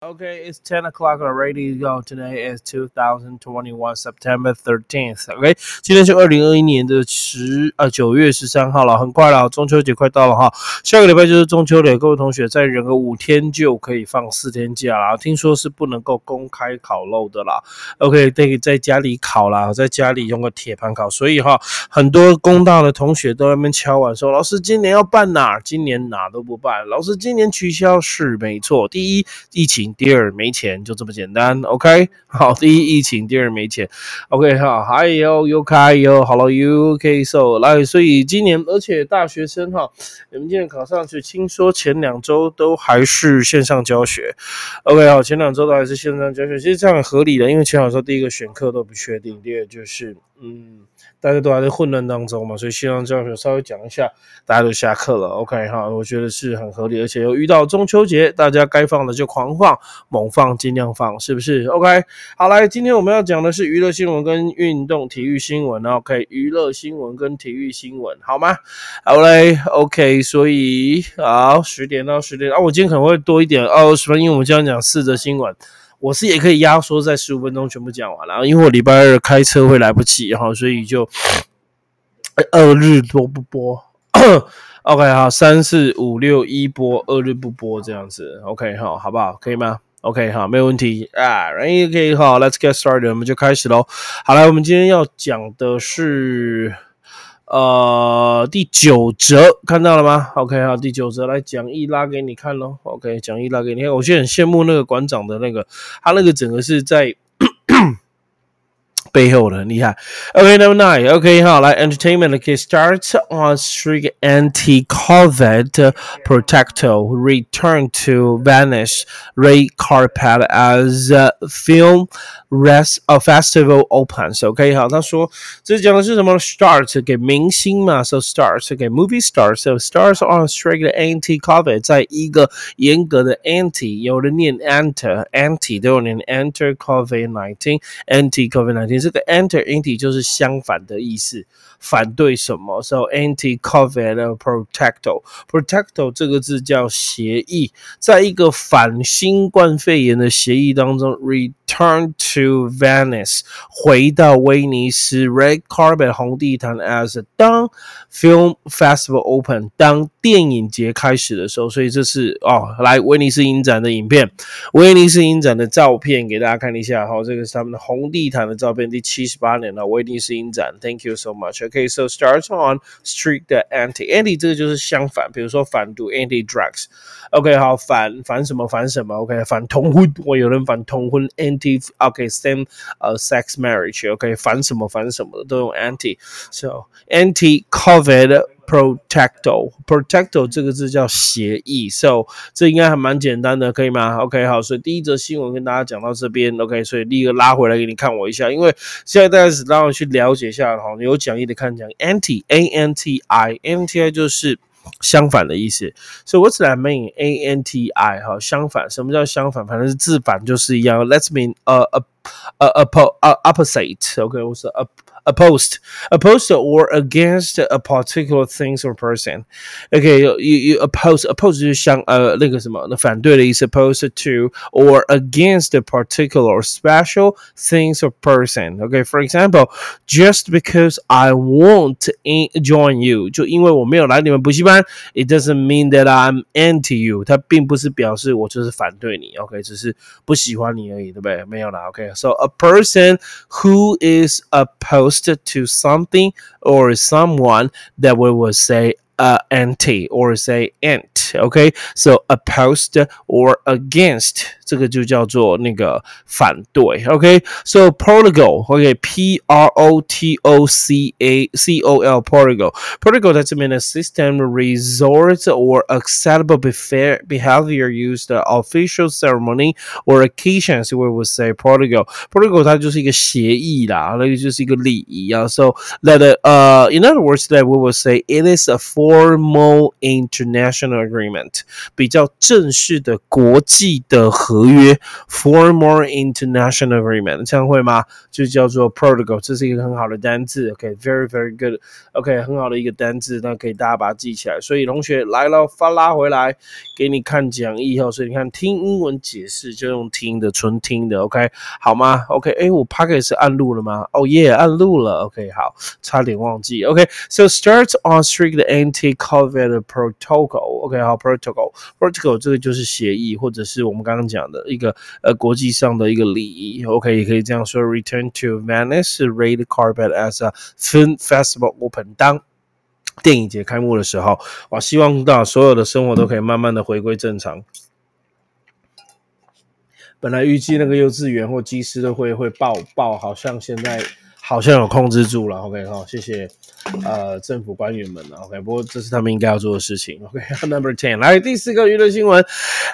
Okay, it's 10 o'clock already. Go. Today is 2021 September 13th. OK，今天是二零二一年的十呃九月十三号了，很快了，中秋节快到了哈。下个礼拜就是中秋了，各位同学再忍个五天就可以放四天假啦。听说是不能够公开烤肉的啦。OK，可以在家里烤啦，在家里用个铁盘烤。所以哈，很多工大的同学都在那边敲碗说：“老师，今年要办哪？今年哪都不办。老师，今年取消是没错。第一，疫情。”第二没钱，就这么简单。OK，好，第一疫情，第二没钱。OK，好，还有 y o k y Hello UK，So 来，所以今年，而且大学生哈，你们今年考上去，听说前两周都还是线上教学。OK，好，前两周都还是线上教学，其实这样合理的，因为前两周第一个选课都不确定，第二就是嗯。大家都还在混乱当中嘛，所以希望教授稍微讲一下，大家都下课了，OK 哈，我觉得是很合理，而且又遇到中秋节，大家该放的就狂放、猛放，尽量放，是不是？OK，好来，今天我们要讲的是娱乐新闻跟运动体育新闻，OK，娱乐新闻跟体育新闻，好吗？好嘞，OK，所以好十点到十点啊，我今天可能会多一点二十分，因为我们今天讲四则新闻。我是也可以压缩在十五分钟全部讲完了，因为我礼拜二开车会来不及哈，所以就二日多不播。OK 好，三四五六一播，二日不播这样子。OK 好，好不好？可以吗？OK 好，没有问题啊。OK 好，Let's get started，我们就开始喽。好了，我们今天要讲的是。呃，第九折看到了吗？OK 好，第九折来讲义拉给你看咯。OK，讲义拉给你看。我现在很羡慕那个馆长的那个，他那个整个是在背后的，很厉害。OK，Number Nine，OK 好，来 Entertainment k start on strict anti-COVID protocol return to Venice red carpet as film. Rest a festival opens. OK，好，他说这讲的是什么？Start 给明星嘛，so start 给 movie stars，so stars on strict anti-COVID，在一个严格的 anti，有人念 enter，anti 都有念 enter COVID nineteen，anti COVID nineteen， 这个 enter anti 就是相反的意思。反对什么？So anti-COVID protecto，protecto 这个字叫协议，在一个反新冠肺炎的协议当中，return to Venice 回到威尼斯，red carpet 红地毯，as 当 film festival open 当电影节开始的时候，所以这是哦，来威尼斯影展的影片，威尼斯影展的照片给大家看一下。好，这个是他们的红地毯的照片，第七十八年了，威尼斯影展。Thank you so much. Okay, so starts on strict anti anti 这个就是相反，比如说反毒 anti drugs。OK，好，反反什么反什么？OK，反同婚，我有人反同婚 anti OK same 呃 sex marriage。OK，反什么反什么的都用 anti。So anti COVID Protecto protecto 这个字叫协议，so 这应该还蛮简单的，可以吗？OK，好，所以第一则新闻跟大家讲到这边，OK，所以立刻拉回来给你看我一下，因为现在大家是让我去了解一下哈，有讲义的看讲 anti a n t i n t i 就是相反的意思，so what's that mean a n t i 哈，相反，什么叫相反？反正是字反就是一样，let's mean 呃呃呃 oppo opposite，OK，我是 up。opposed, opposed or against a particular things or person. Okay, you you oppose oppose 就是相呃那个什么，那反对的意思，opposed to or against a particular or special things or person. Okay, for example, just because I won't join you，就因为我没有来你们补习班，it doesn't mean that I'm anti you，它并不是表示我就是反对你，OK，只是不喜欢你而已，对不对？没有啦，OK，so a person who is opposed to something or someone that we will say uh, anti or say ant. Okay, so opposed or against 这个就叫做那个反对。OK，so Portugal，OK，P R O T O C A C O L Portugal，Portugal 在这边的 system resort or acceptable behavior used official ceremony or occasions we would say Portugal，Portugal 它就是一个协议啦，那个就是一个礼仪啊。So that uh in other words that we would say it is a formal international agreement，比较正式的国际的合。 合约，formal international agreement，这样会吗？就叫做 protocol，这是一个很好的单字，OK，very very good，OK，很好的一个单字，那可以大家把它记起来。所以同学来了，发拉回来给你看讲义哦。所以你看听英文解释就用听的，纯听的，OK，好吗？OK，哎，我 p a c k e t 是按录了吗？哦耶，按录了，OK，好，差点忘记，OK，so start on strict anti-COVID protocol，OK，好，protocol，protocol 这个就是协议，或者是我们刚刚讲的一个呃国际上的一个礼仪，OK，也可以这样说，return to Venice red carpet as a film festival open，当电影节开幕的时候，我希望到所有的生活都可以慢慢的回归正常。本来预计那个幼稚园或机师都会会爆爆，好像现在好像有控制住了。OK，好，谢谢。呃，政府官员们了，OK，不过这是他们应该要做的事情，OK，Number Ten，来第四个娱乐新闻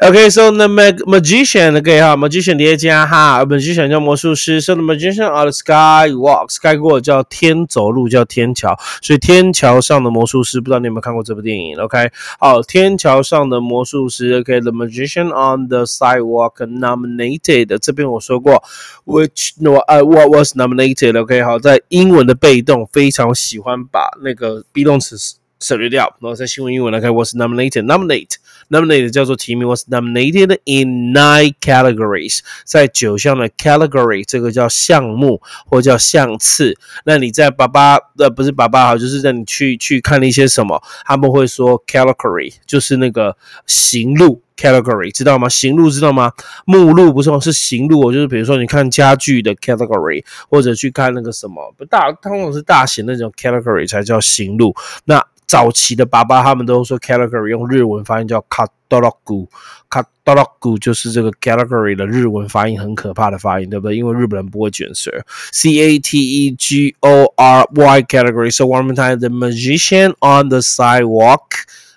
，OK，So the magician，OK 哈，magician 叠加哈，magician 叫魔术师，So the magician on the sky walk，sky walk 叫天走路叫天桥，所以天桥上的魔术师，不知道你有没有看过这部电影？OK，好，天桥上的魔术师，OK，the magician on the sidewalk nominated，这边我说过，which no，呃，what was nominated？OK，好，在英文的被动非常喜欢。把那个 be 动词省略掉，然后在新闻英文来看，was nominated，nominate，nominate 叫做提名，was nominated in nine categories，在九项的 category，这个叫项目或叫项次。那你在爸爸呃不是爸爸哈，就是在你去去看了一些什么，他们会说 category，就是那个行路。category 知道吗？行路知道吗？目录不是是行路，就是比如说你看家具的 category，或者去看那个什么不大，通常是大型那种 category 才叫行路。那早期的爸爸他们都说 category，用日文发音叫 katorogu，katorogu 就是这个 category 的日文发音很可怕的发音，对不对？因为日本人不会卷舌，c a t e g o r y category。So one more time, the magician on the sidewalk.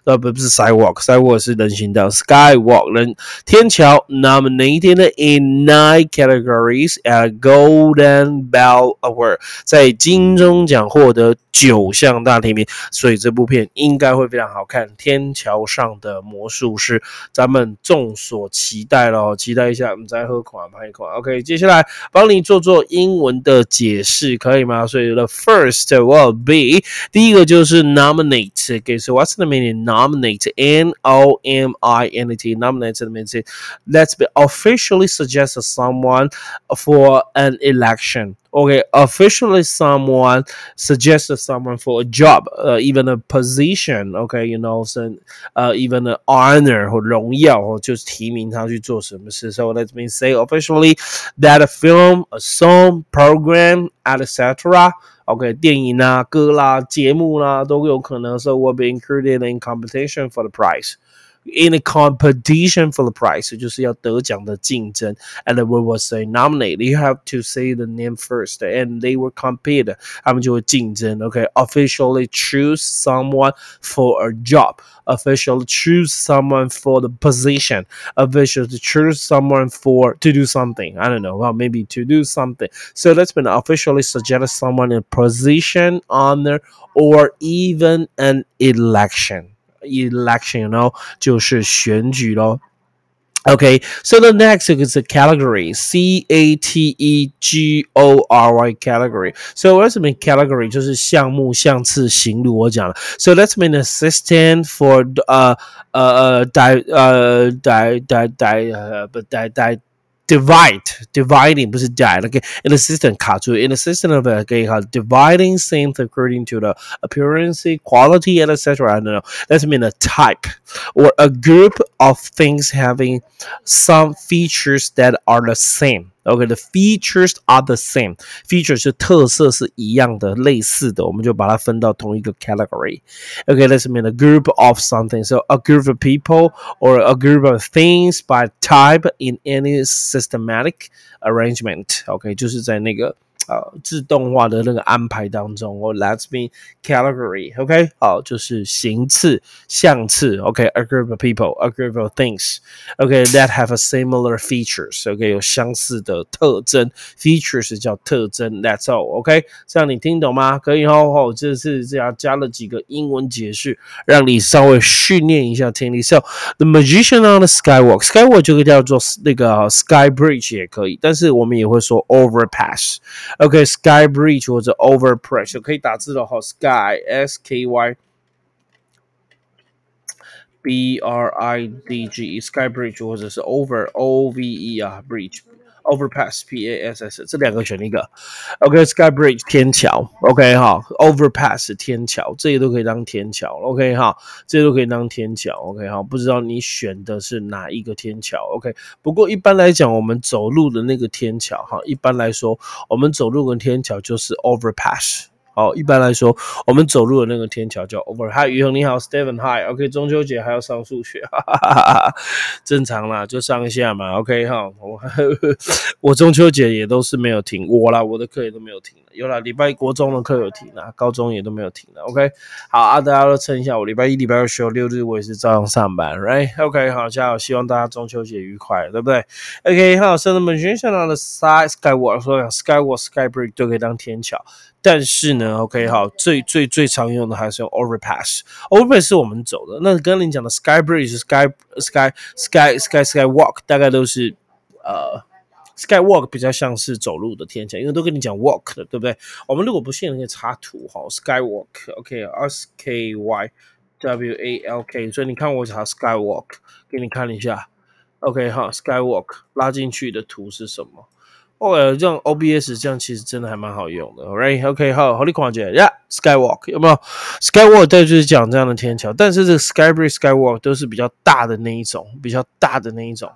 呃，不不是 sidewalk，sidewalk 是人行道，skywalk 人天桥 nominated in nine categories at Golden Bell Award，在金钟奖获得九项大提名，所以这部片应该会非常好看。天桥上的魔术师，咱们众所期待喽，期待一下，我们再喝款拍一款。OK，接下来帮你做做英文的解释，可以吗？所以 the first will be 第一个就是 nominate，OK，so what's the meaning？nominate, N O M I N A T, nominate let's be officially suggest someone for an election. Okay, officially someone suggested someone for a job, uh, even a position. Okay, you know, so, uh, even an honor 或荣耀或就是提名他去做什么事。So let me say officially that a film, a song, program, etc. OK，电影啊、歌啦、节目啦都有可能，so will be included in competition for the prize。 in a competition for the prize，就是要得奖的竞争。And we will say nominate. You have to say the name first, and they will compete. 他们就会竞争。OK, officially choose someone for a job. Officially choose someone for the position. Officially choose someone for to do something. I don't know. Well, maybe to do something. So let's been officially suggest someone in a position, honor, or even an election election，you know，就是选举咯。Okay, so the next is a category, C A T E G O R Y category. So what's mean category 就是项目、项次、行路。我讲了，so that's mean assistant for uh uh uh di uh di di di uh but di di divide dividing 不是 die okay an assistant 卡住 an assistant of 可以卡 dividing things according to the appearance quality and etc I don't know that's mean a type or a group of things having some features that are the same Okay, the features are the same. Feature 是特色是一样的、类似的，我们就把它分到同一个 category. Okay, let's mean a group of something. So a group of people or a group of things by type in any systematic arrangement. Okay，就是在那个 呃自动化的那个安排当中。哦，Let's be category，OK，好，就是形次、相次，OK，a group of people，a group of things，OK，that have a similar features，OK，有相似的特征，features 叫特征，That's all，OK，这样你听懂吗？可以哦，哦，这是这样加了几个英文解释，让你稍微训练一下听力。So the magician on the skywalk，skywalk 就可以叫做那个 sky bridge 也可以，但是我们也会说 overpass，OK，sky bridge 或者 overpass 可以打字的话，sky s k y。B R I D G Sky Bridge 或者是 Over O V E 啊 Bridge Overpass P A S S 这两个选一个，OK，Sky Bridge 天桥，OK 哈，Overpass 天桥，这些都可以当天桥，OK 哈，这些都可以当天桥，OK 哈，不知道你选的是哪一个天桥，OK，不过一般来讲，我们走路的那个天桥哈，一般来说，我们走路的天桥就是 Overpass。好，一般来说，我们走路的那个天桥叫 over。Hi，宇恒你好，Steven，Hi，OK，中秋节还要上数学，哈哈哈哈，正常啦，就上一下嘛，OK 哈，我 我中秋节也都是没有停，我啦，我的课也都没有停了有啦，礼拜国中的课有停啦，高中也都没有停了，OK，好啊，大家都撑一下，我礼拜一、礼拜二休，六日我也是照样上班，Right？OK，好，加油，希望大家中秋节愉快，对不对？OK，好，现在我们学校的 Sky Skywalk 说 Skywalk，Sky Bridge 都可以当天桥。但是呢，OK，好，最最最常用的还是用 overpass。overpass 是我们走的，那刚刚你讲的 sky bridge、sky sky sky sky sky walk 大概都是呃 sky walk 比较像是走路的天桥，因为都跟你讲 walk 的，对不对？我们如果不信，可以插图哈，sky walk，OK，S K Y W A L K，所以你看我查 sky walk，给你看一下，OK，哈，sky walk 拉进去的图是什么？哦，这样 OBS 这样其实真的还蛮好用的，Right？OK，好，好，你看见，Yeah，Skywalk 有没有？Skywalk 对，就是讲这样的天桥，但是这个 Skybridge、Skywalk 都是比较大的那一种，比较大的那一种。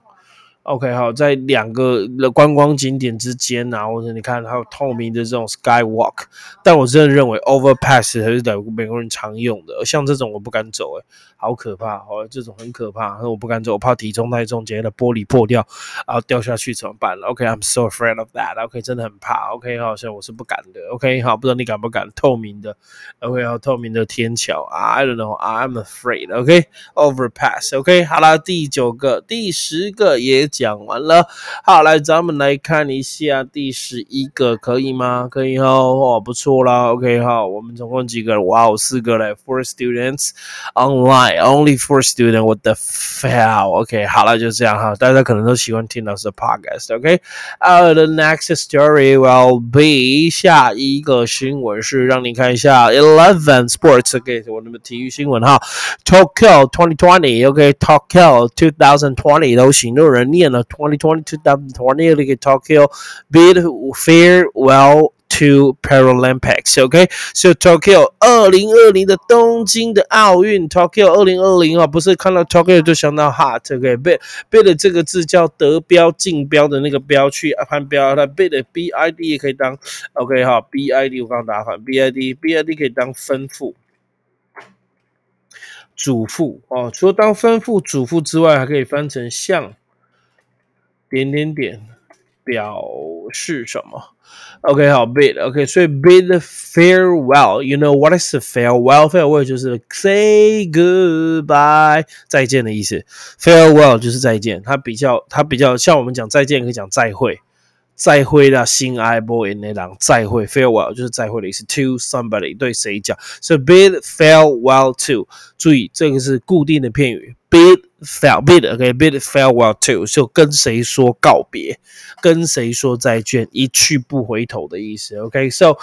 OK，好，在两个的观光景点之间啊，或者你看还有透明的这种 Skywalk，但我真的认为 Overpass 还是在美国人常用的，像这种我不敢走，诶。好可怕哦！这种很可怕，我不敢走，我怕体重太重，直接的玻璃破掉，然后掉下去怎么办？OK，I'm so afraid of that。OK，真的很怕。OK，好像我是不敢的。OK，好，不知道你敢不敢？透明的，OK，好，透明的天桥，I don't know，I'm afraid。OK，overpass。OK，好了，第九个、第十个也讲完了。好，来，咱们来看一下第十一个，可以吗？可以哦哦，不错啦。OK，好，我们总共几个？哇哦，四个嘞，Four students online。Only for student what the fail. OK，好了，就这样哈。大家可能都喜欢听老师的 podcast。OK，呃、uh,，the next story will be 下一个新闻是让你看一下 Eleven Sports。OK，我们的体育新闻哈。Tokyo 2020。OK，Tokyo 2020都行，有人念了 2020 2020 OK Tokyo bid farewell Two Paralympics. OK, so Tokyo 二零二零的东京的奥运，Tokyo 二零二零啊，不是看到 Tokyo 就想到 hot。OK，bid bid 这个字叫得标竞标的那个标去攀标，它 bid B I D 也可以当 OK 哈，B I D 我刚打反 B I D B I D 可以当吩咐。主妇哦，除了当吩咐主妇之外，还可以翻成像点点点表示什么 ？OK，好，bid，OK，所以 bid farewell，you know what is farewell？farewell 就是 say goodbye，再见的意思。farewell 就是再见，它比较它比较像我们讲再见可以讲再会，再会啦，心爱 boy 那档再会，farewell 就是再会的意思。To somebody 对谁讲，so bid farewell to，注意这个是固定的片语 ，bid。Fare bid OK bid farewell to 就跟谁说告别，跟谁说再见，一去不回头的意思。OK，so、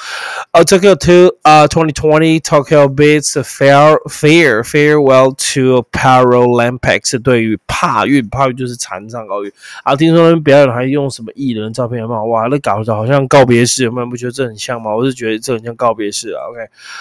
uh, Tokyo to 啊、uh, 2020 Tokyo bids fair fair farewell to Paralympics 对于帕运，帕运就是残障奥运啊。听说他们表演还用什么艺人照片有没有？哇，那搞得好像告别式，有没有？不觉得这很像吗？我是觉得这很像告别式啊。OK，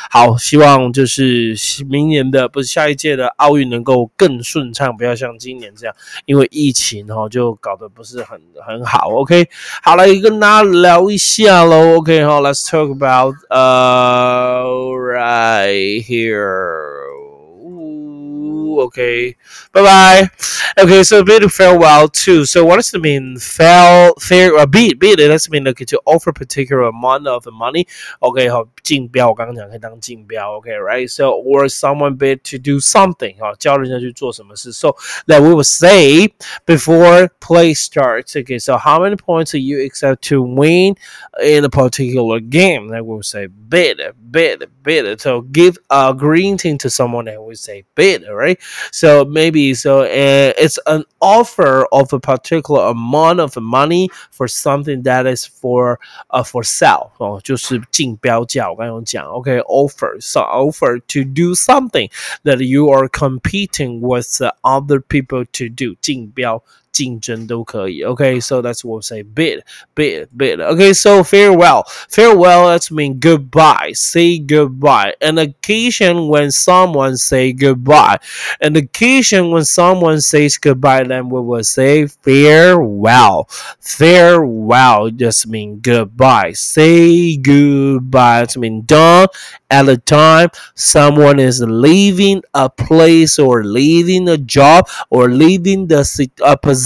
好，希望就是明年的不是下一届的奥运能够更顺顺畅，不要。像今年这样，因为疫情哈，就搞得不是很很好。OK，好了，跟大家聊一下喽。OK，好，Let's talk about uh right here. Okay, bye bye. Okay, so bid farewell too. So what does it mean? Fail, fair, uh, bid, bid. It does mean like to offer particular amount of money. Okay, 好，竞标我刚刚讲可以当竞标。Okay, right? So or someone bid to do something. 好，教人家去做什么事。So that we will say before play starts. Okay, so how many points do you expect to win in a particular game? That we will say bid, bid, bid. So give a greeting to someone and we say bid, right? So maybe so uh, it's an offer of a particular amount of money for something that is for uh for sale 哦，就是竞标价。我刚刚讲，OK，offer so offer to do something that you are competing with the other people to do 竞标。 竞争都可以。Okay, so that's what we say bid, bid, bid. Okay, so farewell. Farewell, that's mean goodbye. Say goodbye. An occasion when someone say goodbye. An occasion when someone says goodbye, then we will say farewell. Farewell just mean goodbye. Say goodbye. It's mean done at a time someone is leaving a place or leaving a job or leaving the a position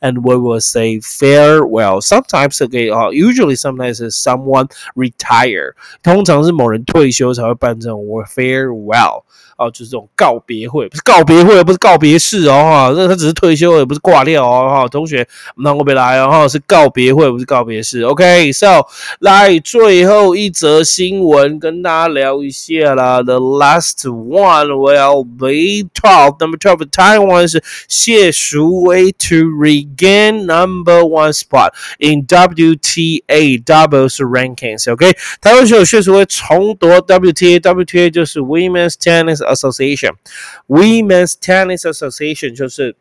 and we will say farewell sometimes okay uh, usually sometimes is someone retire 通常是某人退休才会办这种 farewell 哦，就是这种告别会，不是告别会，不是告别式哦，哈，那他只是退休，也不是挂掉哦，哈，同学，那我别来哦，哈，是告别会，不是告别式。OK，so 来最后一则新闻跟大家聊一下啦。The last one will be twelve. Number twelve, Taiwan 是谢淑薇 to regain number one spot in WTA doubles rankings. OK，台湾选手谢淑薇重夺 WTA，WTA 就是 Women's Tennis。Association Women's Tennis Association 就是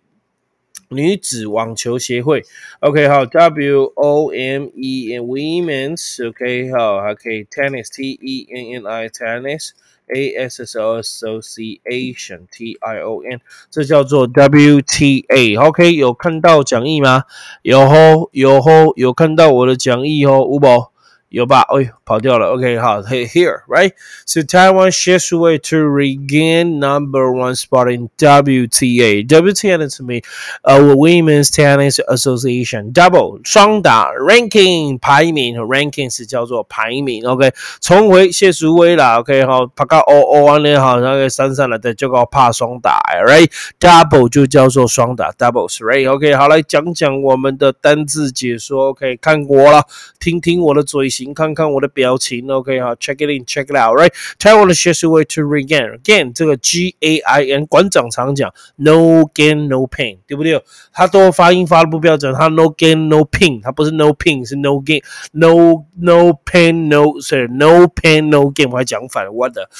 女子网球协会。OK，好，W O M E Women's OK，好，还可以 Tennis T E N N I Tennis A S S O Association T I O N，这叫做 WTA。OK，有看到讲义吗？有吼，有吼，有看到我的讲义吼，五宝。 有吧？哎，跑掉了。OK，好，here right. So Taiwan shifts way to regain number one spot in WTA. WTA 是咩？呃，Women's Tennis Association double 双打 ranking 排名和 ranking 是叫做排名。OK，重回谢淑薇啦。OK，好，拍个 O O 安尼好，那个三三了的就叫怕双打，right？Double 就叫做双打，doubles，right？OK，好，来讲讲我们的单字解说。OK，看过了，听听我的嘴。型，看看我的表情，OK 哈，check it in，check it out，right？台湾的学习 way to regain gain 这个 G A I N，馆长常讲 no gain no pain，对不对？他都发音发的不标准，他 no gain no pain，他不是 no pain，是 no gain，no no pain no sir，no pain no gain，我还讲反了，我的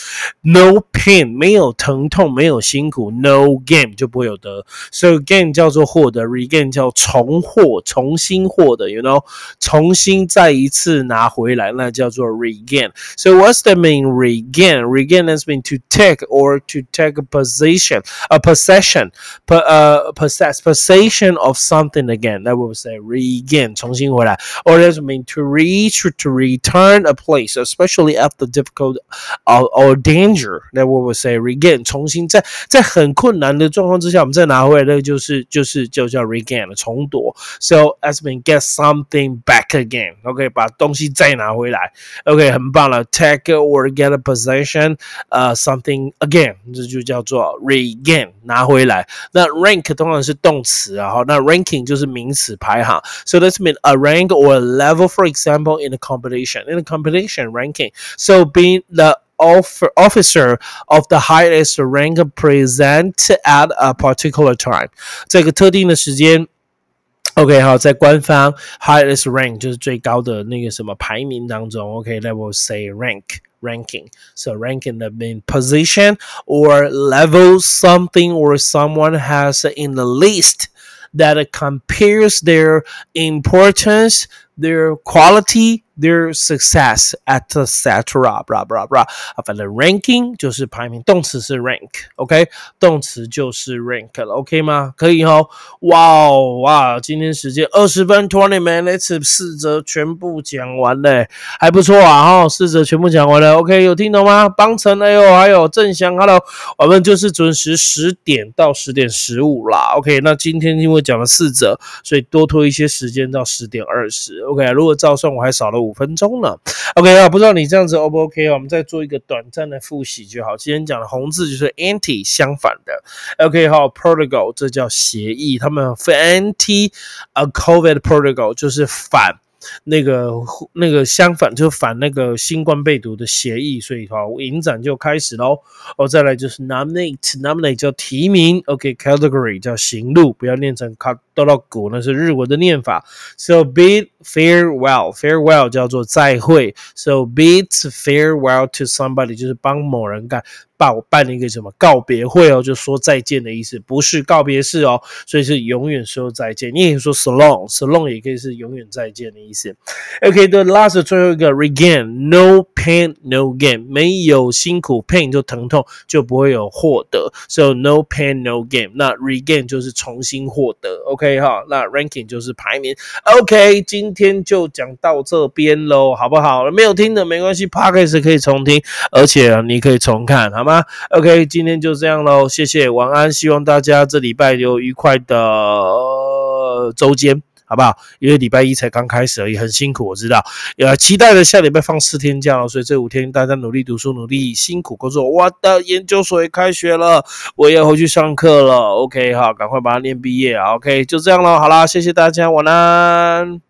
no pain 没有疼痛，没有辛苦，no gain 就不会有得，所以 gain 叫做获得，regain 叫重获，重新获得，you know，重新再一次拿。回来，那叫做 regain。So what's the mean regain? Regain has been to take or to take a position, a possession, uh, possess possession of something again. That would say regain, 重新回来. Or does mean to reach or to return a place, especially after difficult or, or danger. That we would say regain, 重新在在很困难的状况之下，我们再拿回来，那个就是就是就叫 regain 重夺。So as mean get something back again. OK，把东西 再拿回来，OK，很棒了。Take or get a possession，呃，something again，这就叫做 regain，拿回来。那 rank 通常是动词啊，好，那 ranking 就是名词排行。So that's mean a rank or a level, for example, in a competition. In a competition ranking, so being the officer of the highest rank present at a particular time，这个特定的时间。 OK，好，在官方 highest rank 就是最高的那个什么排名当中，OK，that will say rank ranking. So ranking the main position or level something or someone has in the list that compares their importance, their quality their success at etc. blah blah blah 啊，反正 ranking 就是排名，动词是 rank，OK，动词就是 rank 了，OK 吗？可以哦，哇哦哇，今天时间二十分，twenty minutes，四则全部讲完嘞，还不错啊哈，四则全部讲完了，OK，有听懂吗？邦辰哎呦，还有郑翔，Hello，我们就是准时十点到十点十五啦，OK，那今天因为讲了四则，所以多拖一些时间到十点二十，OK，如果照算我还少了五分钟了，OK 啊，不知道你这样子 O 不 OK 啊？我们再做一个短暂的复习就好。今天讲的红字就是 anti 相反的，OK 好，protocol 这叫协议，他们 anti a COVID protocol 就是反。那个那个相反就反那个新冠病毒的协议，所以哈影展就开始喽。哦，再来就是 nominate，nominate 叫提名，OK，category 叫行路，不要念成卡多到古，那是日文的念法。So bid farewell，farewell 叫做再会。So bid farewell to somebody 就是帮某人干。办办一个什么告别会哦，就说再见的意思，不是告别式哦，所以是永远说再见。你也可以说 so long，so long 也可以是永远再见的意思。OK，the last 最后一个 regain，no pain no gain，没有辛苦 pain 就疼痛就不会有获得，so no pain no gain。那 regain 就是重新获得，OK 哈，那 ranking 就是排名。OK，今天就讲到这边喽，好不好？没有听的没关系，Podcast 可以重听，而且你可以重看，好。吗？OK，今天就这样喽，谢谢，晚安。希望大家这礼拜有愉快的周间，好不好？因为礼拜一才刚开始而已，很辛苦，我知道。也期待着下礼拜放四天假，所以这五天大家努力读书，努力辛苦工作。我的研究所也开学了，我也回去上课了。OK，好，赶快把它念毕业。OK，就这样喽，好啦，谢谢大家，晚安。